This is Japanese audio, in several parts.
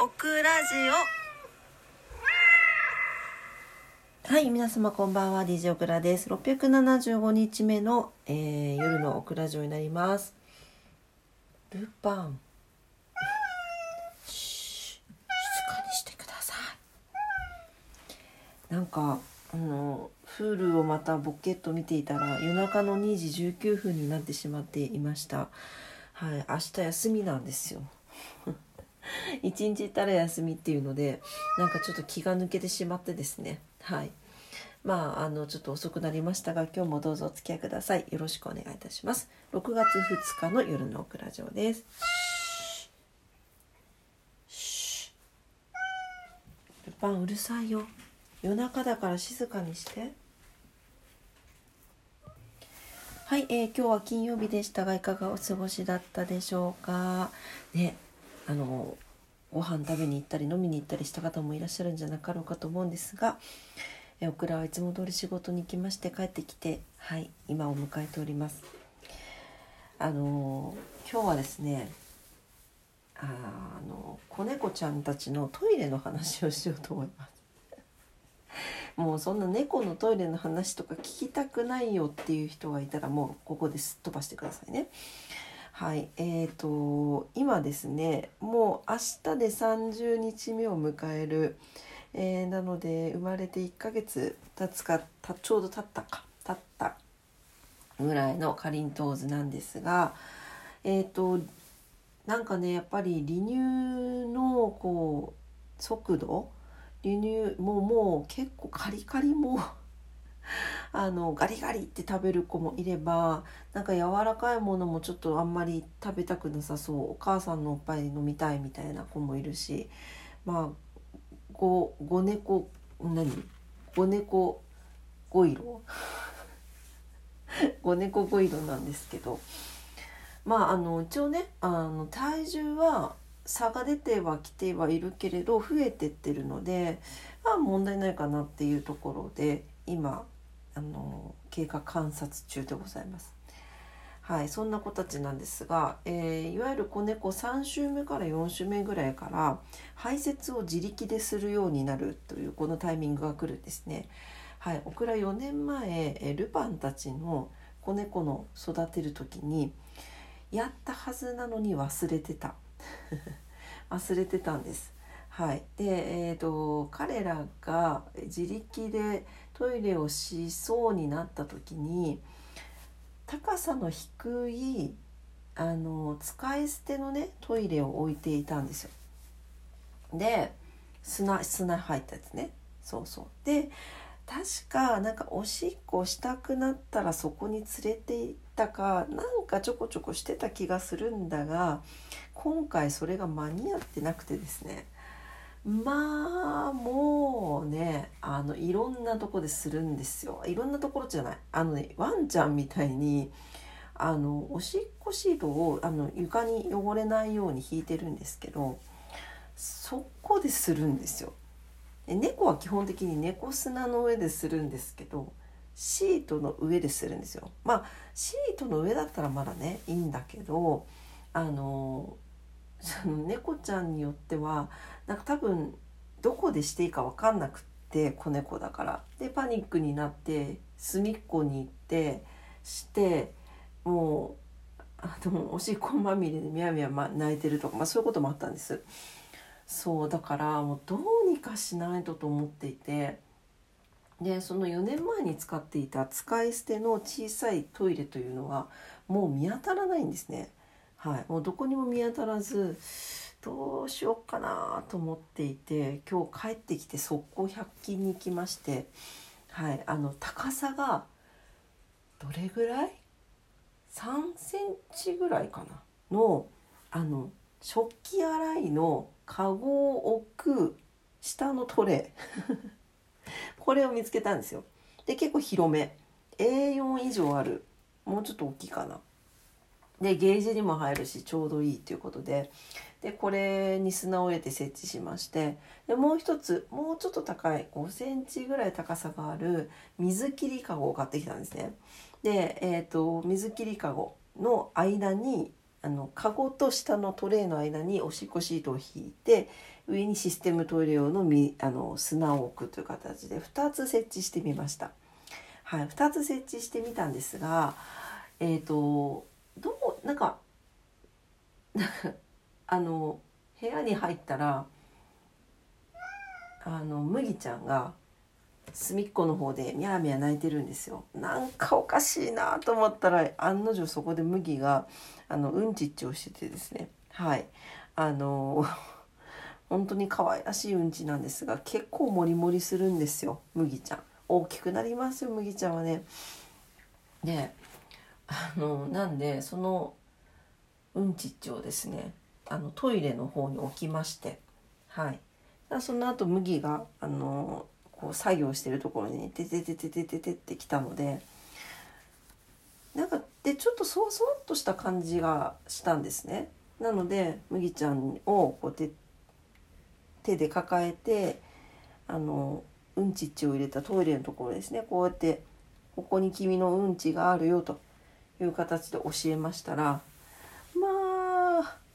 オクラジオはい、皆様こんばんは、DJ オクラです。675日目の、えー夜のオクラジオになります。ルパン。静かにしてください。なんか、あの、Hulu をまたボケっと見ていたら、夜中の2時19分になってしまっていました。はい、明日休みなんですよ。一日いたら休みっていうのでなんかちょっと気が抜けてしまってですね。はい。まああのちょっと遅くなりましたが今日もどうぞお付き合いください。よろしくお願いいたします。6月2日の夜のオクラジオです。ルパンうるさいよ夜中だから静かにしてはい、えー今日は金曜日でしたがいかがお過ごしだったでしょうかねあのご飯食べに行ったり飲みに行ったりした方もいらっしゃるんじゃなかろうかと思うんですが、えオクラはいつも通り仕事に行きまして帰ってきてはい今を迎えておりますあの今日はですねああの子猫ちゃんたちのトイレの話をしようと思います もうそんな猫のトイレの話とか聞きたくないよっていう人がいたらもうここですっ飛ばしてくださいね。はい、えーと今ですねもう明日で30日目を迎える、えーなので生まれて1ヶ月経つかたちょうど経ったか経ったぐらいのかりんとう図なんですがえーとなんかねやっぱり離乳のこう速度離乳もうもう結構カリカリもあのガリガリって食べる子もいればなんか柔らかいものもちょっとあんまり食べたくなさそう。お母さんのおっぱい飲みたいみたいな子もいるしまあごご猫何？ご猫ご色 ご猫ご色なんですけど。まああの一応ねあの体重は差が出てはきてはいるけれど増えてってるのでまあ問題ないかなっていうところで今あの経過観察中でございます。はい、そんな子たちなんですが、えーいわゆる子猫3週目から4週目ぐらいから排泄を自力でするようになるというこのタイミングが来るんですね。はい、オクラ4年前、えルパンたちの子猫の育てる時にやったはずなのに忘れてた 忘れてたんです。はい、で、えー、と彼らが自力でトイレをしそうになった時に高さの低いあの使い捨てのねトイレを置いていたんですよ。で砂砂入ったやつねそうそう。で確かなんかおしっこしたくなったらそこに連れて行ったかなんかちょこちょこしてた気がするんだが今回それが間に合ってなくてですねまあもうねあのいろんなとこでするんですよいろんなところじゃないあのねワンちゃんみたいにあのおしっこシートをあの床に汚れないように引いてるんですけどそこでするんですよ。で猫は基本的に猫砂の上でするんですけどシートの上でするんですよ。まあシートの上だったらまだねいいんだけどあのその猫ちゃんによってはなんか多分どこでしていいか分かんなくって子猫だから。でパニックになって隅っこに行ってしてもうあのおしっこまみれでみやみや泣いてるとか、まあ、そういうこともあったんです。そうだからもうどうにかしないとと思っていてでその4年前に使っていた使い捨ての小さいトイレというのはもう見当たらないんですね。はい、もうどこにも見当たらずどうしようかなと思っていて今日帰ってきて速攻100均に行きまして、はい、あの高さがどれぐらい？3センチぐらいかな？のあの食器洗いのカゴを置く下のトレ。ー これを見つけたんですよ。で結構広め。A4 以上ある。もうちょっと大きいかな。でゲージにも入るしちょうどいいということで。でこれに砂を入れて設置しましてでもう一つもうちょっと高い5センチぐらい高さがある水切りかごを買ってきたんですね。で、えー、と水切りかごの間にあのカゴと下のトレーの間におしっこシートを引いて上にシステムトイレ用のみあの砂を置くという形で2つ設置してみました。はい、2つ設置してみたんですがえっ、ー、とどうなんかあの部屋に入ったらあの麦ちゃんが隅っこの方でミャーミャー泣いてるんですよ。なんかおかしいなと思ったら案の定そこで麦があのうんちっちをしててですね。はい。あの 本当に可愛らしいうんちなんですが結構モリモリするんですよ麦ちゃん。大きくなりますよ麦ちゃんはね。であのなんでそのうんちっちをですねあのトイレの方に置きましてはいその後麦があのこう作業してるところに「ててててててて」ってきたのでなんかでちょっとそわそわっとした感じがしたんですね。なので麦ちゃんをこう手手で抱えてあのうんちっちを入れたトイレのところですねこうやって「ここに君のうんちがあるよ」という形で教えましたら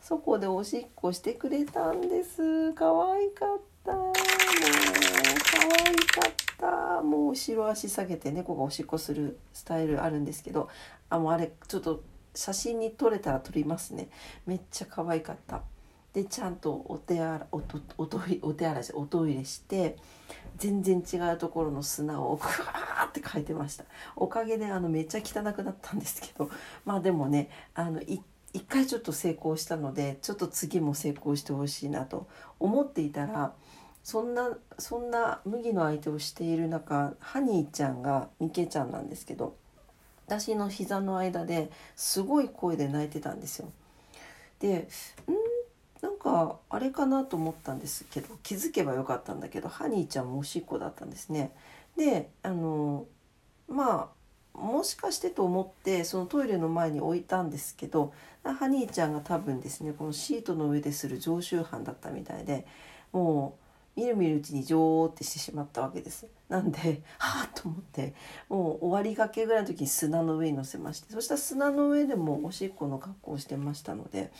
そこでおしっこしてくれたんです。可愛かった。もう可愛かった。もう後ろ足下げて猫がおしっこするスタイルあるんですけど。あもうあれちょっと写真に撮れたら撮りますね。めっちゃ可愛かった。でちゃんとお手洗おとおとお手洗いおトイレして全然違うところの砂をグワーってかいてました。おかげであのめっちゃ汚くなったんですけど。まあでもねあの一回ちょっと成功したのでちょっと次も成功してほしいなと思っていたらそんなそんな麦の相手をしている中ハニーちゃんがミケちゃんなんですけど私の膝の間ですごい声で泣いてたんですよ。でん？なんかあれかなと思ったんですけど気づけばよかったんだけどハニーちゃんもおしっこだったんですね。であのまあもしかしてと思ってそのトイレの前に置いたんですけどハニーちゃんが多分ですねこのシートの上でする常習犯だったみたいでもうみるみるうちにジョーってしてしまったわけです。なんで はあと思ってもう終わりがけぐらいの時に砂の上に乗せましてそしたら砂の上でもおしっこの格好をしてましたので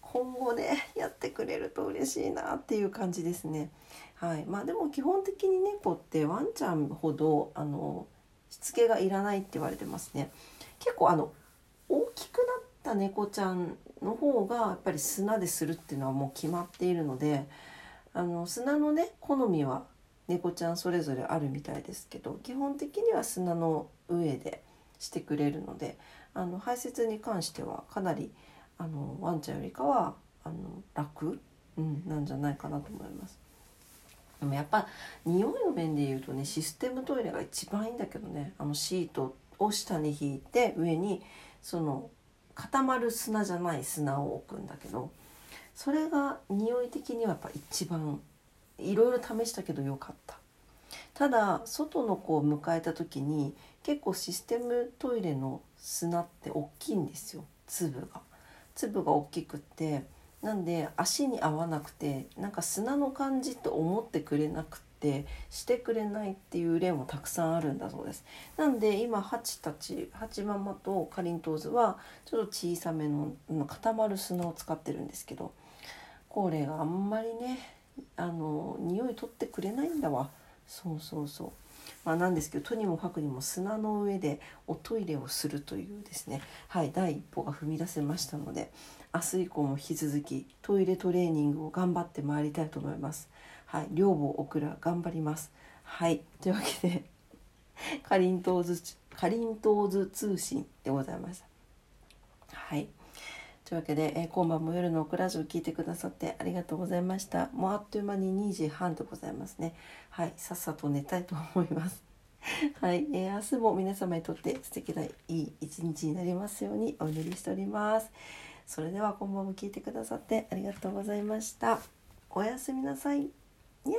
今後ねやってくれると嬉しいなっていう感じですね。はい、まあでも基本的に猫ってワンちゃんほどあのしつけがいらないって言われてますね。結構あの大きくなった猫ちゃんの方がやっぱり砂でするっていうのはもう決まっているのであの砂のね好みは猫ちゃんそれぞれあるみたいですけど基本的には砂の上でしてくれるのであの排泄に関してはかなりあのワンちゃんよりかはあの楽、うん、なんじゃないかなと思います。でもやっぱ匂いの面で言うとねシステムトイレが一番いいんだけどね。あのシートを下に引いて上にその固まる砂じゃない砂を置くんだけどそれが匂い的にはやっぱ一番いろいろ試したけど良かった。ただ外の子を迎えた時に結構システムトイレの砂って大きいんですよ。粒が。粒が大きくってなんで足に合わなくてなんか砂の感じと思ってくれなくてしてくれないっていう例もたくさんあるんだそうです。なんで今ハチたちハチママとかりんとうずはちょっと小さめの固まる砂を使ってるんですけどこれがあんまりねあの匂い取ってくれないんだわそうそうそう。まあ、なんですけどとにもかくにも砂の上でおトイレをするというですねはい第一歩が踏み出せましたので明日以降も引き続きトイレトレーニングを頑張ってまいりたいと思います。はい、両母オクラ頑張ります。はいというわけで かりんとうずかりんとうず通信でございました。はいというわけで、え、今晩も夜のオクラジオ聞いてくださってありがとうございました。もうあっという間に2時半でございますね。はい、さっさと寝たいと思います。はい、えー、明日も皆様にとって素敵ないい一日になりますようにお祈りしております。それでは今晩も聞いてくださってありがとうございました。おやすみなさい。にゃー